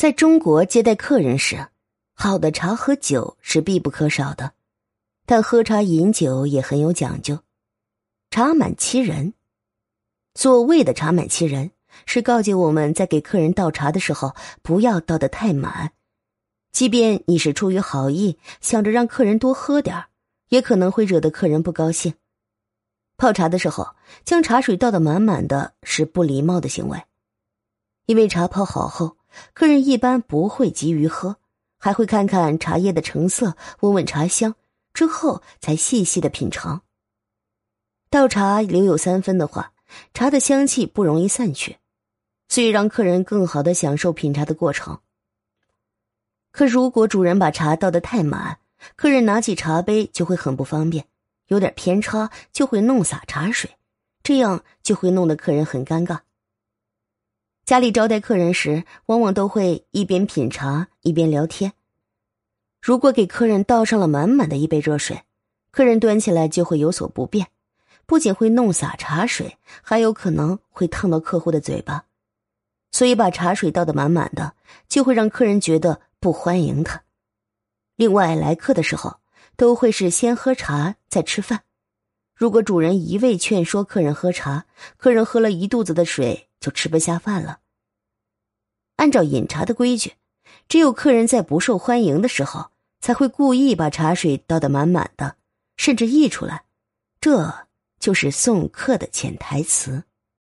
在中国接待客人时，好的茶和酒是必不可少的，但喝茶饮酒也很有讲究。茶满其人，所谓的茶满其人，是告诫我们在给客人倒茶的时候，不要倒得太满。即便你是出于好意，想着让客人多喝点也可能会惹得客人不高兴。泡茶的时候，将茶水倒得满满的是不礼貌的行为，因为茶泡好后。客人一般不会急于喝，还会看看茶叶的成色，闻闻茶香，之后才细细的品尝。倒茶留有三分的话，茶的香气不容易散去，所以让客人更好的享受品茶的过程。可如果主人把茶倒得太满，客人拿起茶杯就会很不方便，有点偏差就会弄洒茶水，这样就会弄得客人很尴尬。家里招待客人时，往往都会一边品茶一边聊天。如果给客人倒上了满满的一杯热水，客人端起来就会有所不便，不仅会弄洒茶水，还有可能会烫到客户的嘴巴。所以把茶水倒得满满的，就会让客人觉得不欢迎他。另外，来客的时候都会是先喝茶再吃饭。如果主人一味劝说客人喝茶，客人喝了一肚子的水。就吃不下饭了。按照饮茶的规矩，只有客人在不受欢迎的时候，才会故意把茶水倒得满满的，甚至溢出来。这就是送客的潜台词。